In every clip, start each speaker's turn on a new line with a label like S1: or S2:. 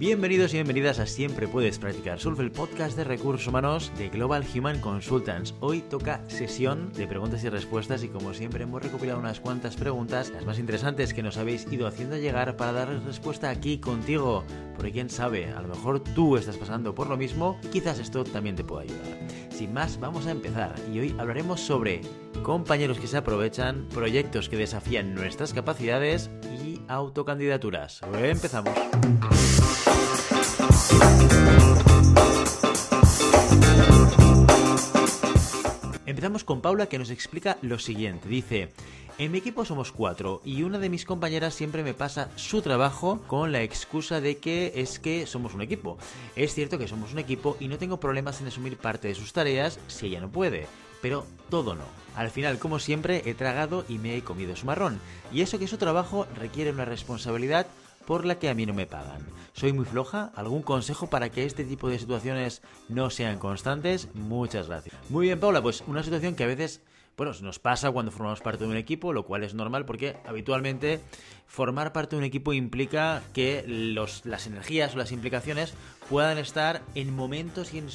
S1: Bienvenidos y bienvenidas a Siempre Puedes Practicar Surf, el podcast de recursos humanos de Global Human Consultants. Hoy toca sesión de preguntas y respuestas y como siempre hemos recopilado unas cuantas preguntas, las más interesantes que nos habéis ido haciendo llegar para darles respuesta aquí contigo. Porque quién sabe, a lo mejor tú estás pasando por lo mismo quizás esto también te pueda ayudar. Sin más, vamos a empezar y hoy hablaremos sobre compañeros que se aprovechan, proyectos que desafían nuestras capacidades y autocandidaturas. Empezamos. Empezamos con Paula que nos explica lo siguiente. Dice, en mi equipo somos cuatro y una de mis compañeras siempre me pasa su trabajo con la excusa de que es que somos un equipo. Es cierto que somos un equipo y no tengo problemas en asumir parte de sus tareas si ella no puede, pero todo no. Al final, como siempre, he tragado y me he comido su marrón. Y eso que su trabajo requiere una responsabilidad por la que a mí no me pagan. ¿Soy muy floja? ¿Algún consejo para que este tipo de situaciones no sean constantes? Muchas gracias. Muy bien, Paula, pues una situación que a veces bueno, nos pasa cuando formamos parte de un equipo, lo cual es normal porque habitualmente formar parte de un equipo implica que los, las energías o las implicaciones puedan estar en momentos y en,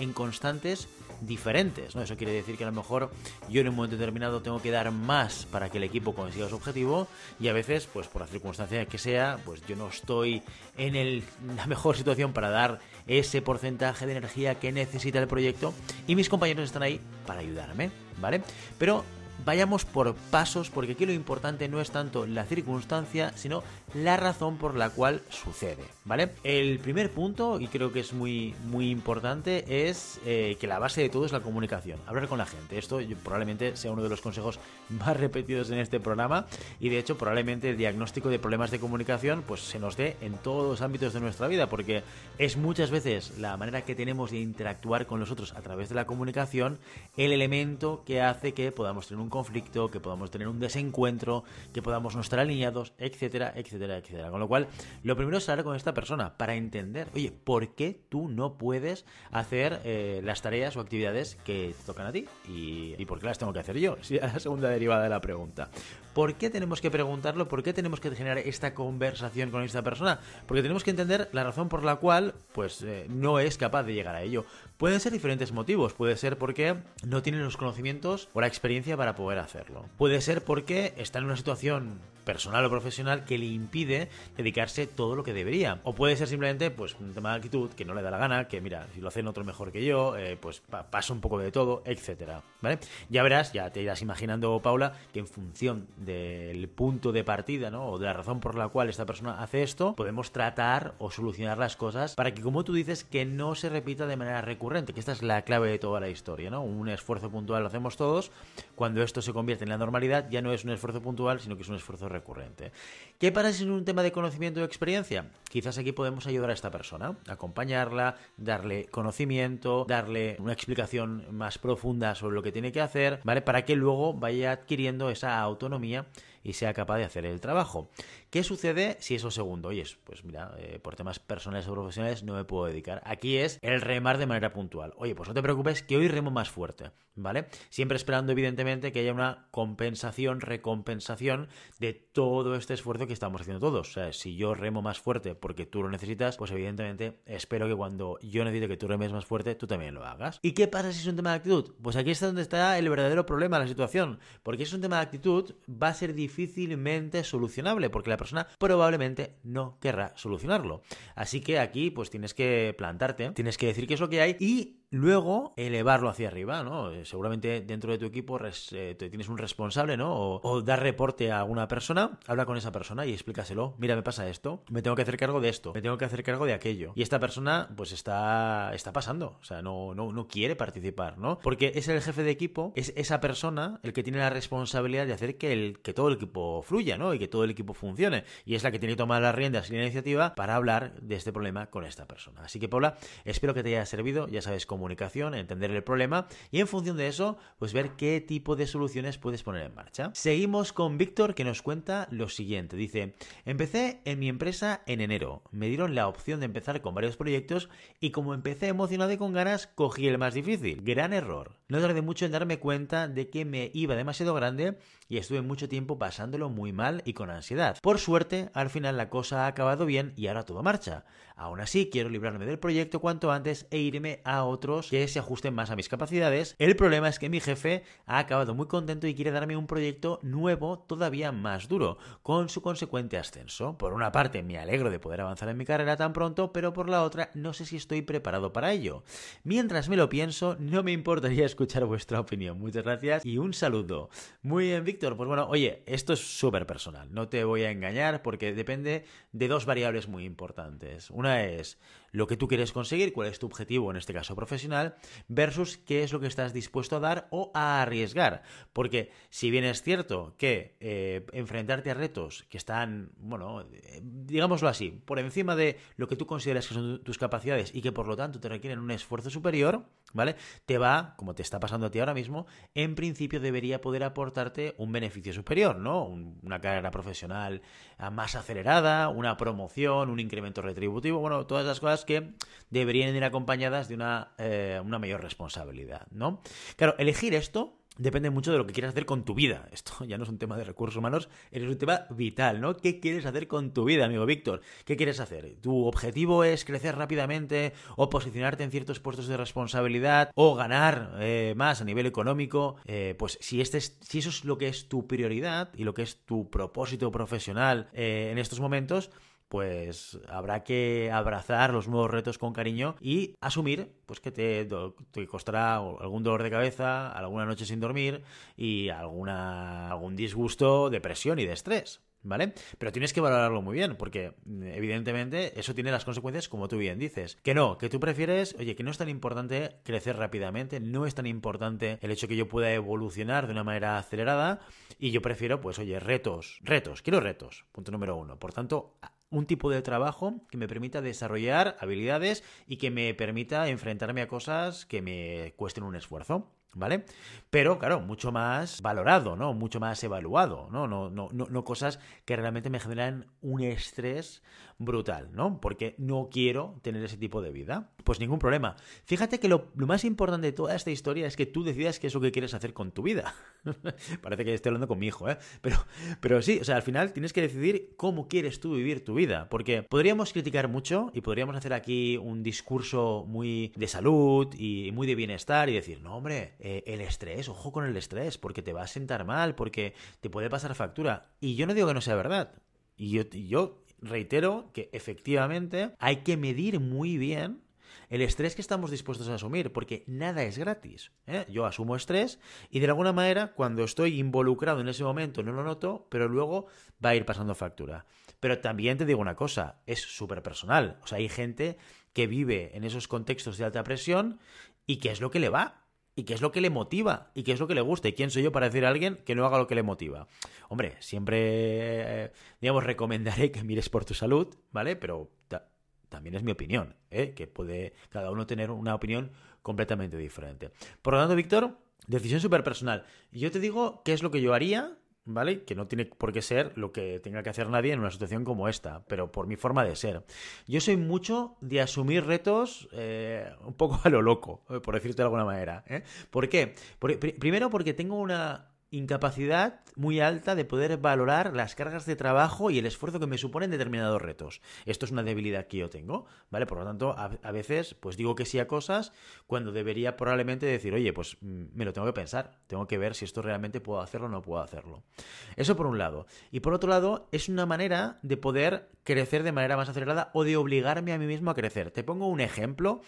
S1: en constantes diferentes. ¿no? Eso quiere decir que a lo mejor yo en un momento determinado tengo que dar más para que el equipo consiga su objetivo y a veces, pues por la circunstancia que sea, pues yo no estoy en la mejor situación para dar ese porcentaje de energía que necesita el proyecto y mis compañeros están ahí para ayudarme, ¿vale? Pero vayamos por pasos, porque aquí lo importante no es tanto la circunstancia, sino la razón por la cual sucede, ¿vale? El primer punto, y creo que es muy, muy importante, es eh, que la base de todo es la comunicación, hablar con la gente. Esto probablemente sea uno de los consejos más repetidos en este programa, y de hecho probablemente el diagnóstico de problemas de comunicación pues se nos dé en todos los ámbitos de nuestra vida, porque es muchas veces la manera que tenemos de interactuar con los otros a través de la comunicación el elemento que hace que podamos tener un conflicto, que podamos tener un desencuentro, que podamos no estar alineados, etcétera, etcétera, etcétera. Con lo cual, lo primero es hablar con esta persona para entender, oye, ¿por qué tú no puedes hacer eh, las tareas o actividades que te tocan a ti? Y, por qué las tengo que hacer yo? Sí, la segunda derivada de la pregunta. ¿Por qué tenemos que preguntarlo? ¿Por qué tenemos que generar esta conversación con esta persona? Porque tenemos que entender la razón por la cual, pues, eh, no es capaz de llegar a ello. Pueden ser diferentes motivos. Puede ser porque no tiene los conocimientos o la experiencia para poder hacerlo. Puede ser porque está en una situación personal o profesional que le impide dedicarse todo lo que debería. O puede ser simplemente pues un tema de actitud que no le da la gana, que mira, si lo hacen otro mejor que yo, eh, pues pa pasa un poco de todo, etcétera. ¿Vale? Ya verás, ya te irás imaginando, Paula, que en función del punto de partida, ¿no? O de la razón por la cual esta persona hace esto, podemos tratar o solucionar las cosas para que, como tú dices, que no se repita de manera recurrente, que esta es la clave de toda la historia, ¿no? Un esfuerzo puntual lo hacemos todos. Cuando esto se convierte en la normalidad, ya no es un esfuerzo puntual, sino que es un esfuerzo recurrente. ¿Qué pasa si es un tema de conocimiento o experiencia? Quizás aquí podemos ayudar a esta persona, acompañarla, darle conocimiento, darle una explicación más profunda sobre lo que tiene que hacer, ¿vale? Para que luego vaya adquiriendo esa autonomía y sea capaz de hacer el trabajo. ¿Qué sucede si eso segundo? Oye, pues mira, eh, por temas personales o profesionales no me puedo dedicar. Aquí es el remar de manera puntual. Oye, pues no te preocupes que hoy remo más fuerte, ¿vale? Siempre esperando evidentemente que haya una compensación, recompensación de todo este esfuerzo que estamos haciendo todos. O sea, si yo remo más fuerte porque tú lo necesitas, pues evidentemente espero que cuando yo necesite que tú remes más fuerte, tú también lo hagas. ¿Y qué pasa si es un tema de actitud? Pues aquí está donde está el verdadero problema la situación. Porque si es un tema de actitud, va a ser difícilmente solucionable, porque la persona probablemente no querrá solucionarlo. Así que aquí pues tienes que plantarte, tienes que decir qué es lo que hay y luego elevarlo hacia arriba, ¿no? Eh, seguramente dentro de tu equipo eh, tienes un responsable, ¿no? O, dar reporte a alguna persona, habla con esa persona y explícaselo. Mira, me pasa esto, me tengo que hacer cargo de esto, me tengo que hacer cargo de aquello. Y esta persona, pues está, está pasando, o sea, no, no, no quiere participar, ¿no? Porque es el jefe de equipo, es esa persona el que tiene la responsabilidad de hacer que, el, que todo el equipo fluya, ¿no? Y que todo el equipo funcione. Y es la que tiene que tomar las riendas y la iniciativa para hablar de este problema con esta persona. Así que, Paula, espero que te haya servido, ya sabes cómo comunicación, entender el problema y en función de eso, pues ver qué tipo de soluciones puedes poner en marcha. Seguimos con Víctor que nos cuenta lo siguiente. Dice, empecé en mi empresa en enero. Me dieron la opción de empezar con varios proyectos y como empecé emocionado y con ganas, cogí el más difícil. Gran error. No tardé mucho en darme cuenta de que me iba demasiado grande y estuve mucho tiempo pasándolo muy mal y con ansiedad. Por suerte, al final la cosa ha acabado bien y ahora todo marcha. Aún así, quiero librarme del proyecto cuanto antes e irme a otros que se ajusten más a mis capacidades. El problema es que mi jefe ha acabado muy contento y quiere darme un proyecto nuevo todavía más duro, con su consecuente ascenso. Por una parte, me alegro de poder avanzar en mi carrera tan pronto, pero por la otra, no sé si estoy preparado para ello. Mientras me lo pienso, no me importaría escuchar vuestra opinión. Muchas gracias y un saludo. Muy bien, Víctor. Pues bueno, oye, esto es súper personal. No te voy a engañar porque depende de dos variables muy importantes. Una es lo que tú quieres conseguir, cuál es tu objetivo, en este caso profesional, versus qué es lo que estás dispuesto a dar o a arriesgar. Porque si bien es cierto que eh, enfrentarte a retos que están, bueno, eh, digámoslo así, por encima de lo que tú consideras que son tus capacidades y que por lo tanto te requieren un esfuerzo superior, ¿vale? Te va, como te está pasando a ti ahora mismo, en principio debería poder aportarte un beneficio superior, ¿no? una carrera profesional ah, más acelerada, una promoción, un incremento retributivo, bueno, todas las cosas que deberían ir acompañadas de una, eh, una mayor responsabilidad, ¿no? Claro, elegir esto depende mucho de lo que quieras hacer con tu vida. Esto ya no es un tema de recursos humanos, es un tema vital, ¿no? ¿Qué quieres hacer con tu vida, amigo Víctor? ¿Qué quieres hacer? ¿Tu objetivo es crecer rápidamente o posicionarte en ciertos puestos de responsabilidad o ganar eh, más a nivel económico? Eh, pues si, este si eso es lo que es tu prioridad y lo que es tu propósito profesional en estos momentos, pues habrá que abrazar los nuevos retos con cariño y asumir pues que te, te, costará algún dolor de cabeza, alguna noche sin dormir y alguna, algún disgusto, depresión y de estrés. ¿Vale? Pero tienes que valorarlo muy bien, porque evidentemente eso tiene las consecuencias como tú bien dices. Que no, que tú prefieres, oye, que no es tan importante crecer rápidamente, no es tan importante el hecho que yo pueda evolucionar de una manera acelerada, y yo prefiero, pues, oye, retos, retos, quiero retos, punto número uno. Por tanto, un tipo de trabajo que me permita desarrollar habilidades y que me permita enfrentarme a cosas que me cuesten un esfuerzo. ¿Vale? Pero, claro, mucho más valorado, ¿no? Mucho más evaluado, ¿no? No, no, no, no cosas que realmente me generan un estrés brutal, ¿no? Porque no quiero tener ese tipo de vida. Pues ningún problema. Fíjate que lo, más importante de toda esta historia es que tú decidas qué es lo que quieres hacer con tu vida. Parece que estoy hablando con mi hijo, ¿eh? Pero, pero sí, o sea, al final tienes que decidir cómo quieres tú vivir tu vida. Porque podríamos criticar mucho y podríamos hacer aquí un discurso muy de salud y muy de bienestar y decir, no, hombre, eh, el estrés, ojo con el estrés, porque te va a sentar mal, porque te puede pasar factura. Y yo no digo que no sea verdad. Y yo, reitero que efectivamente hay que medir muy bien el estrés que estamos dispuestos a asumir, porque nada es gratis. ¿eh? Yo asumo estrés y de alguna manera cuando estoy involucrado en ese momento no lo noto, pero luego va a ir pasando factura. Pero también te digo una cosa, es súper personal. O sea, hay gente que vive en esos contextos de alta presión y qué es lo que le va y qué es lo que le motiva y qué es lo que le gusta y quién soy yo para decir a alguien que no haga lo que le motiva. Hombre, siempre, eh, digamos, recomendaré que mires por tu salud, ¿vale? Pero también es mi opinión, ¿eh? que puede cada uno tener una opinión completamente diferente. Por lo tanto, Víctor, decisión súper personal. Yo te digo qué es lo que yo haría ¿vale? Que no tiene por qué ser lo que tenga que hacer nadie en una situación como esta, pero por mi forma de ser. Yo soy mucho de asumir retos eh, un poco a lo loco, eh, por decirte de alguna manera. ¿eh? ¿Por qué? primero porque tengo una incapacidad muy alta de poder valorar las cargas de trabajo y el esfuerzo que me suponen determinados retos. Esto es una debilidad que yo tengo, ¿vale? Por lo tanto, a, veces, pues digo que sí a cosas cuando debería probablemente decir, oye, pues mm, me lo tengo que pensar, tengo que ver si esto realmente puedo hacerlo o no puedo hacerlo. Eso por un lado. Y por otro lado, es una manera de poder crecer de manera más acelerada o de obligarme a mí mismo a crecer. Te pongo un ejemplo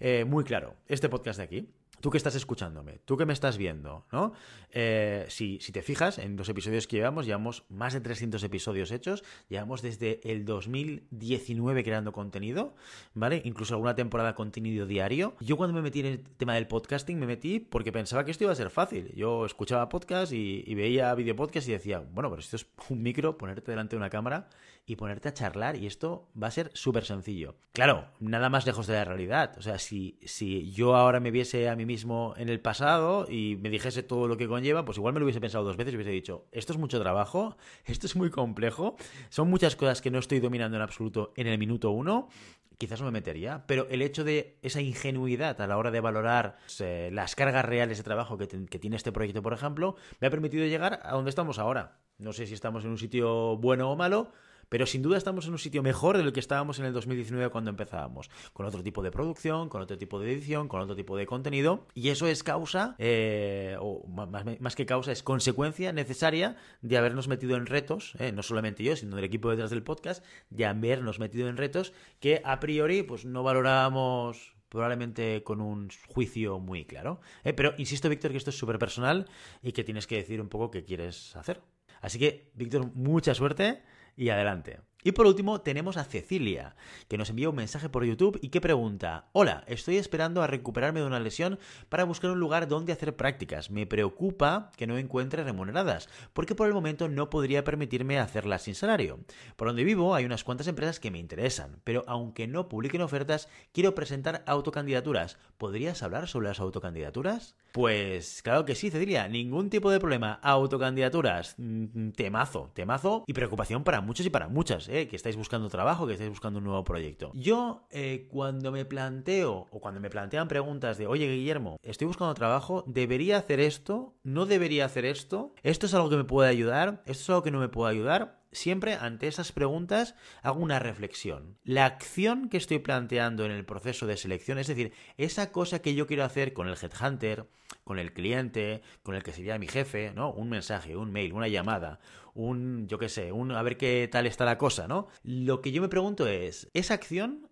S1: eh, muy claro. Este podcast de aquí tú que estás escuchándome, tú que me estás viendo, ¿no? Eh, si, si, te fijas en los episodios que llevamos, llevamos más de 300 episodios hechos, llevamos desde el 2019 creando contenido, ¿vale? Incluso alguna temporada contenido diario. Yo cuando me metí en el tema del podcasting me metí porque pensaba que esto iba a ser fácil. Yo escuchaba podcast y, y veía video podcast y decía, bueno, pero esto es un micro, ponerte delante de una cámara y ponerte a charlar y esto va a ser súper sencillo. Claro, nada más lejos de la realidad. O sea, si, si yo ahora me viese a mí mismo en el pasado y me dijese todo lo que conlleva, pues igual me lo hubiese pensado dos veces y hubiese dicho, esto es mucho trabajo, esto es muy complejo, son muchas cosas que no estoy dominando en absoluto en el minuto uno quizás no me metería, pero el hecho de esa ingenuidad a la hora de valorar eh, las cargas reales de trabajo que, que tiene este proyecto, por ejemplo, me ha permitido llegar a donde estamos ahora. No sé si estamos en un sitio bueno o malo, pero sin duda estamos en un sitio mejor de lo que estábamos en el 2019 cuando empezábamos, con otro tipo de producción, con otro tipo de edición, con otro tipo de contenido, y eso es causa, eh, o más, que causa, es consecuencia necesaria de habernos metido en retos, eh, no solamente yo, sino el equipo detrás del podcast, de habernos metido en retos que a priori pues no valorábamos probablemente con un juicio muy claro. Eh, pero insisto, Víctor, que esto es súper personal y que tienes que decir un poco qué quieres hacer. Así que, Víctor, mucha suerte y adelante. Y por último tenemos a Cecilia, que nos envía un mensaje por YouTube y que pregunta, hola, estoy esperando a recuperarme de una lesión para buscar un lugar donde hacer prácticas. Me preocupa que no encuentre remuneradas, porque por el momento no podría permitirme hacerlas sin salario. Por donde vivo hay unas cuantas empresas que me interesan, pero aunque no publiquen ofertas, quiero presentar autocandidaturas. ¿Podrías hablar sobre las autocandidaturas? Pues claro que sí, Cecilia, ningún tipo de problema. Autocandidaturas, mm, temazo, temazo y preocupación para muchos y para muchas, ¿eh? que estáis buscando trabajo, que estáis buscando un nuevo proyecto. Yo, eh, cuando me planteo, o cuando me plantean preguntas de, oye Guillermo, estoy buscando trabajo, ¿debería hacer esto? ¿No debería hacer esto? ¿Esto es algo que me puede ayudar? ¿Esto es algo que no me puede ayudar? siempre ante esas preguntas hago una reflexión. La acción que estoy planteando en el proceso de selección, es decir, esa cosa que yo quiero hacer con el headhunter, con el cliente, con el que sería mi jefe, ¿no? Un mensaje, un mail, una llamada, un, yo qué sé, un a ver qué tal está la cosa, ¿no? Lo que yo me pregunto es, ¿esa acción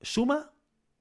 S1: suma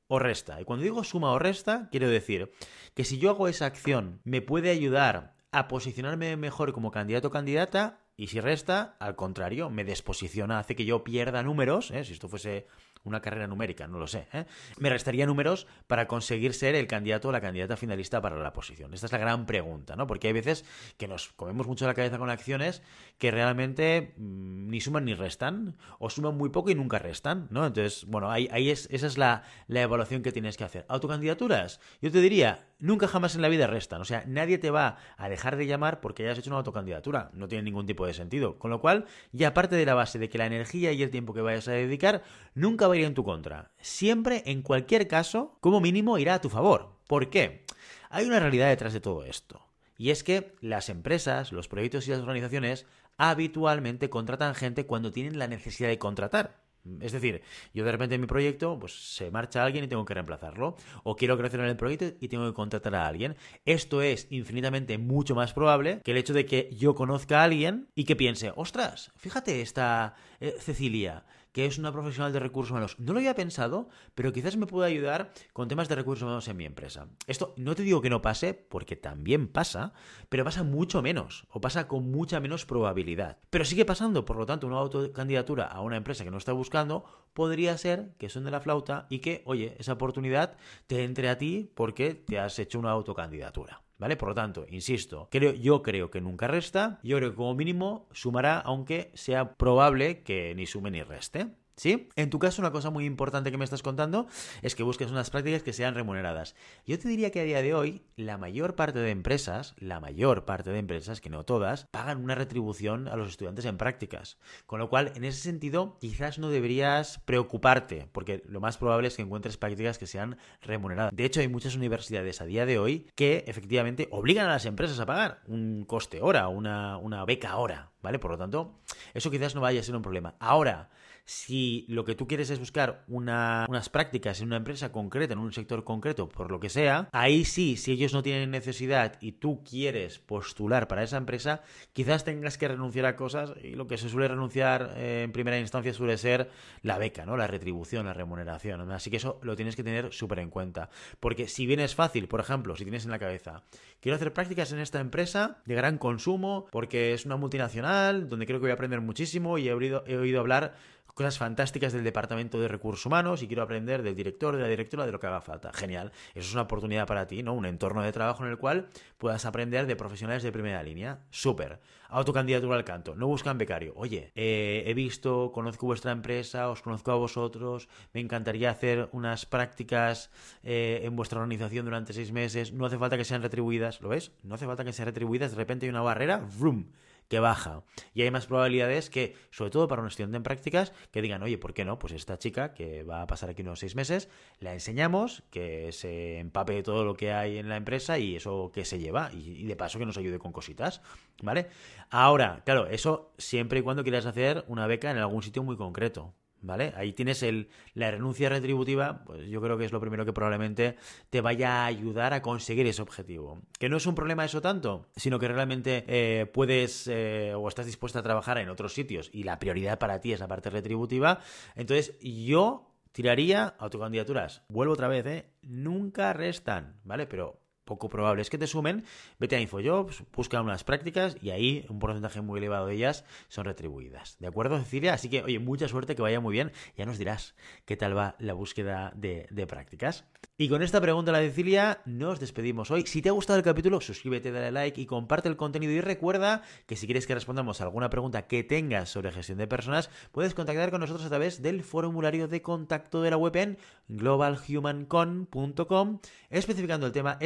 S1: o resta? Y cuando digo suma o resta, quiero decir que si yo hago esa acción, me puede ayudar a posicionarme mejor como candidato o candidata y si resta, al contrario, me desposiciona, hace que yo pierda números, ¿eh? si esto fuese una carrera numérica, no lo sé. ¿eh? Me restaría números para conseguir ser el candidato o la candidata finalista para la posición. Esta es la gran pregunta, ¿no? Porque hay veces que nos comemos mucho la cabeza con acciones que realmente mm, ni suman ni restan, o suman muy poco y nunca restan, ¿no? Entonces, bueno, ahí, ahí es, esa es la, la evaluación que tienes que hacer. Autocandidaturas, yo te diría, nunca jamás en la vida restan. O sea, nadie te va a dejar de llamar porque hayas hecho una autocandidatura. No tiene ningún tipo de sentido. Con lo cual, y aparte de la base de que la energía y el tiempo que vayas a dedicar nunca va en tu contra. Siempre, en cualquier caso, como mínimo irá a tu favor. ¿Por qué? Hay una realidad detrás de todo esto. Y es que las empresas, los proyectos y las organizaciones habitualmente contratan gente cuando tienen la necesidad de contratar. Es decir, yo de repente en mi proyecto, pues se marcha alguien y tengo que reemplazarlo. O quiero crecer en el proyecto y tengo que contratar a alguien. Esto es infinitamente mucho más probable que el hecho de que yo conozca a alguien y que piense, ostras, fíjate esta eh, Cecilia, que es una profesional de recursos humanos. No lo había pensado, pero quizás me pueda ayudar con temas de recursos humanos en mi empresa. Esto no te digo que no pase, porque también pasa, pero pasa mucho menos, o pasa con mucha menos probabilidad. Pero sigue pasando, por lo tanto, una autocandidatura a una empresa que no está buscando podría ser que son de la flauta y que, oye, esa oportunidad te entre a ti porque te has hecho una autocandidatura. Por lo tanto, insisto, yo creo que nunca resta, yo creo que como mínimo sumará, aunque sea probable que ni sume ni reste. ¿Sí? En tu caso, una cosa muy importante que me estás contando es que busques unas prácticas que sean remuneradas. Yo te diría que a día de hoy, la mayor parte de empresas, la mayor parte de empresas, que no todas, pagan una retribución a los estudiantes en prácticas. Con lo cual, en ese sentido, quizás no deberías preocuparte, porque lo más probable es que encuentres prácticas que sean remuneradas. De hecho, hay muchas universidades a día de hoy que efectivamente obligan a las empresas a pagar un coste hora, una, una beca hora, ¿vale? Por lo tanto, eso quizás no vaya a ser un problema. Ahora, si lo que tú quieres es buscar unas prácticas en una empresa concreta, en un sector concreto, por lo que sea, ahí sí, si ellos no tienen necesidad y tú quieres postular para esa empresa, quizás tengas que renunciar a cosas y lo que se suele renunciar eh, en primera instancia suele ser la beca, ¿no? La retribución, la remuneración. Así que eso lo tienes que tener súper en cuenta. Porque si bien es fácil, por ejemplo, si tienes en la cabeza, quiero hacer prácticas en esta empresa de gran consumo porque es una multinacional donde creo que voy a aprender muchísimo y he oído, he oído hablar cosas fantásticas del departamento de recursos humanos y quiero aprender del director, de la directora, de lo que haga falta. Genial. Eso es una oportunidad para ti, ¿no? Un entorno de trabajo en el cual puedas aprender de profesionales de primera línea. Súper. Autocandidatura al canto. No buscan becario. Oye, eh, he visto, conozco vuestra empresa, os conozco a vosotros, me encantaría hacer unas prácticas eh, en vuestra organización durante seis meses. No hace falta que sean retribuidas. ¿Lo ves? No hace falta que sean retribuidas. De repente hay una barrera. ¡Vroom! Que baja. Y hay más probabilidades que, sobre todo para un estudiante en prácticas, que digan, oye, ¿por qué no? Pues esta chica que va a pasar aquí unos seis meses, la enseñamos, que se empape de todo lo que hay en la empresa y eso que se lleva, y, de paso que nos ayude con cositas, ¿vale? Ahora, claro, eso siempre y cuando quieras hacer una beca en algún sitio muy concreto. ¿Vale? Ahí tienes el, la renuncia retributiva, pues yo creo que es lo primero que probablemente te vaya a ayudar a conseguir ese objetivo. Que no es un problema eso tanto, sino que realmente eh, puedes eh, o estás dispuesta a trabajar en otros sitios y la prioridad para ti es la parte retributiva. Entonces yo tiraría autocandidaturas. Vuelvo otra vez, ¿eh? Nunca restan, ¿vale? Pero poco probable es que te sumen, vete a InfoJobs, busca unas prácticas y ahí un porcentaje muy elevado de ellas son retribuidas. ¿De acuerdo, Cecilia? Así que, oye, mucha suerte, que vaya muy bien. Ya nos dirás qué tal va la búsqueda de, prácticas. Y con esta pregunta la Cecilia nos despedimos hoy. Si te ha gustado el capítulo, suscríbete, dale like y comparte el contenido. Y recuerda que si quieres que respondamos a alguna pregunta que tengas sobre gestión de personas, puedes contactar con nosotros a través del formulario de contacto de la web en globalhumancon.com, especificando el tema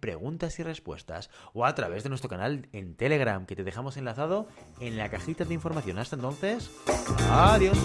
S1: Preguntas y respuestas, o a través de nuestro canal en Telegram, que te dejamos enlazado en la cajita de información. Hasta entonces, adiós.